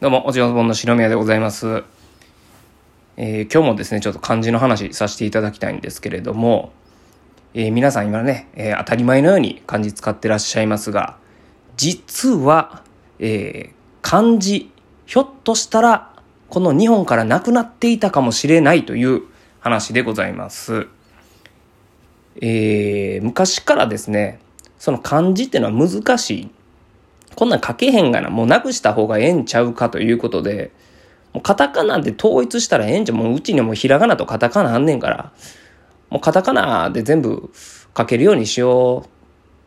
どうも、おじおぼんの白宮でございます。えー今日もですね、ちょっと漢字の話させていただきたいんですけれども、えー皆さん今ね、えー当たり前のように漢字使ってらっしゃいますが、実は、え漢字、ひょっとしたら、この日本からなくなっていたかもしれないという話でございます。え昔からですね、その漢字っていうのは難しい。こんなん書けへんがな、もうなくした方がええんちゃうかということで、もうカタカナで統一したらええんじゃん。もううちにもひらがなとカタカナあんねんから、もうカタカナで全部書けるようにしようっ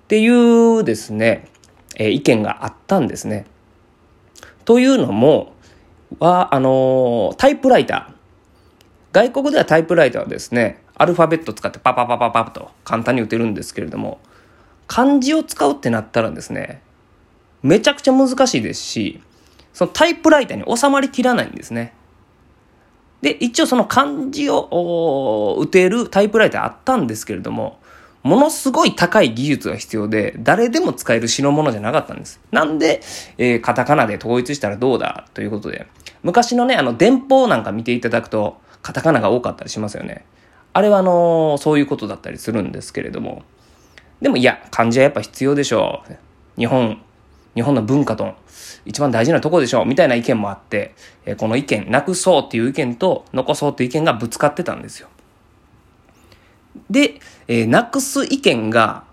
ていうですね、えー意見があったんですね。というのも、は、あのータイプライター。外国ではタイプライターはですね、アルファベット使ってパパパパパと簡単に打てるんですけれども、漢字を使うってなったらですね、めちゃくちゃ難しいですし、そのタイプライターに収まりきらないんですね。で、一応その漢字を打てるタイプライターあったんですけれども、ものすごい高い技術が必要で、誰でも使える代物じゃなかったんです。なんで、えーカタカナで統一したらどうだということで、昔のね、あの、電報なんか見ていただくと、カタカナが多かったりしますよね。あれはあのーそういうことだったりするんですけれども、でもいや、漢字はやっぱ必要でしょう。日本、日本の文化と一番大事なとこでしょう。みたいな意見もあって、えこの意見、なくそうっていう意見と残そうっていう意見がぶつかってたんですよ。で、えなくす意見が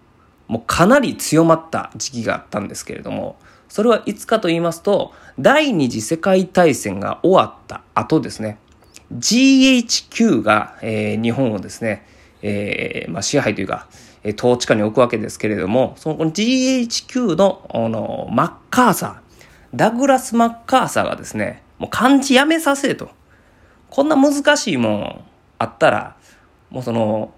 もうかなり強まった時期があったんですけれども、それはいつかと言いますと、第二次世界大戦が終わった後ですね。GHQ が、えー日本をですね、えーまあ、支配というか、えー統治下に置くわけですけれども、そのこの GHQ のあのマッカーサー、ダグラス・マッカーサーがですね、もう漢字やめさせと。こんな難しいもんあったら、もうその、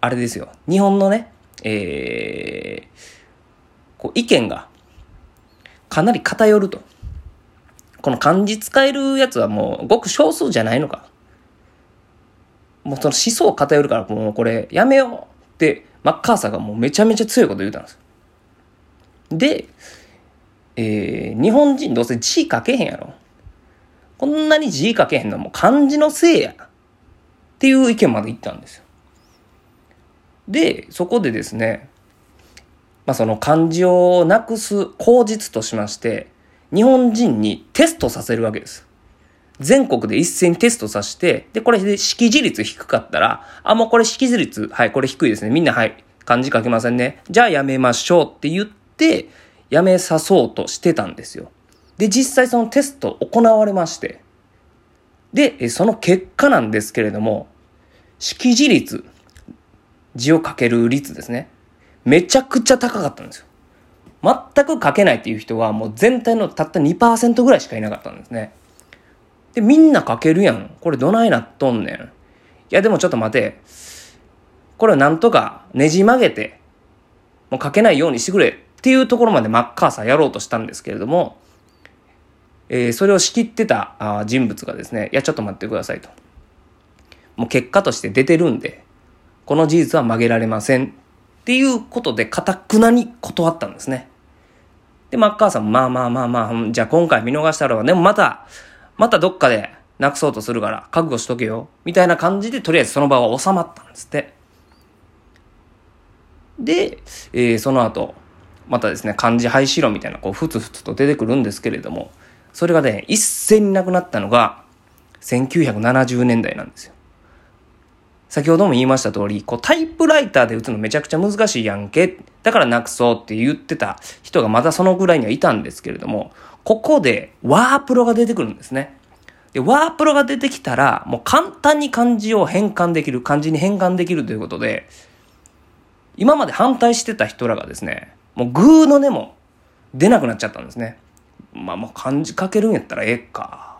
あれですよ。日本のね、えーこう意見がかなり偏ると。この漢字使えるやつはもうごく少数じゃないのか。もうその思想偏るからもうこれやめようマッカーサーがもうめちゃめちゃ強いこと言うたんです。で、えー日本人どうせ字書けへんやろ。こんなに字書けへんのもう漢字のせいや。っていう意見まで言ったんですよ。で、そこでですね、まあその漢字をなくす口実としまして、日本人にテストさせるわけです。全国で一斉にテストさせて、で、これで識字率低かったら、あ、もうこれ識字率、はい、これ低いですね。みんな、はい、漢字書けませんね。じゃあやめましょうって言って、やめさそうとしてたんですよ。で、実際そのテスト行われまして、で、その結果なんですけれども、識字率、字を書ける率ですね。めちゃくちゃ高かったんですよ。全く書けないっていう人はもう全体のたった2%ぐらいしかいなかったんですね。で、みんな書けるやん。これどないなっとんねん。いや、でもちょっと待て。これをなんとかねじ曲げて、もう書けないようにしてくれっていうところまでマッカーサーやろうとしたんですけれども、えーそれを仕切ってたあ人物がですね、いや、ちょっと待ってくださいと。もう結果として出てるんで、この事実は曲げられません。っていうことで、かたくなに断ったんですね。で、マッカーサーも、まあまあまあまあ、じゃあ今回見逃したらでもまた、またどっかでなくそうとするから、覚悟しとけよ。みたいな感じで、とりあえずその場は収まったんですって。で、えーその後、またですね、漢字廃止論みたいな、こう、ふつふつと出てくるんですけれども、それがね、一斉になくなったのが、1970年代なんですよ。先ほども言いました通り、こうタイプライターで打つのめちゃくちゃ難しいやんけ。だからなくそうって言ってた人がまだそのぐらいにはいたんですけれども、ここでワープロが出てくるんですね。で、ワープロが出てきたら、もう簡単に漢字を変換できる、漢字に変換できるということで、今まで反対してた人らがですね、もうグーの音も出なくなっちゃったんですね。まあもう漢字書けるんやったらええか。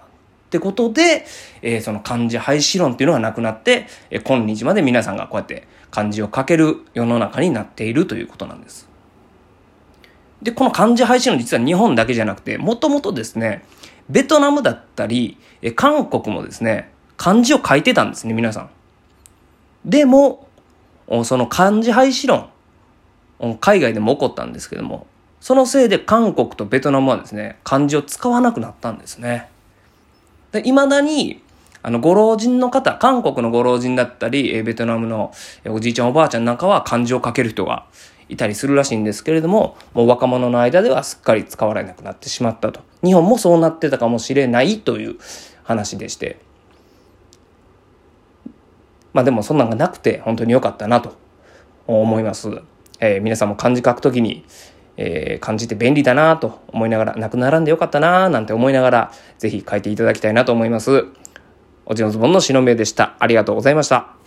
ってことで、えーその漢字廃止論っていうのがなくなって、えー今日まで皆さんがこうやって漢字を書ける世の中になっているということなんです。で、この漢字廃止論実は日本だけじゃなくて、もともとですね、ベトナムだったり、えー韓国もですね、漢字を書いてたんですね、皆さん。でも、その漢字廃止論、海外でも起こったんですけども、そのせいで韓国とベトナムはですね、漢字を使わなくなったんですね。で、未だに、あの、ご老人の方、韓国のご老人だったり、えベトナムのおじいちゃんおばあちゃんなんかは漢字を書ける人がいたりするらしいんですけれども、もう若者の間ではすっかり使われなくなってしまったと。日本もそうなってたかもしれないという話でして。まあでもそんなんがなくて本当に良かったなと思います。えー、皆さんも漢字書くときに、えー、感じて便利だなと思いながら、なくならんでよかったななんて思いながら、ぜひ書いていただきたいなと思います。おじのズボンのしのめでした。ありがとうございました。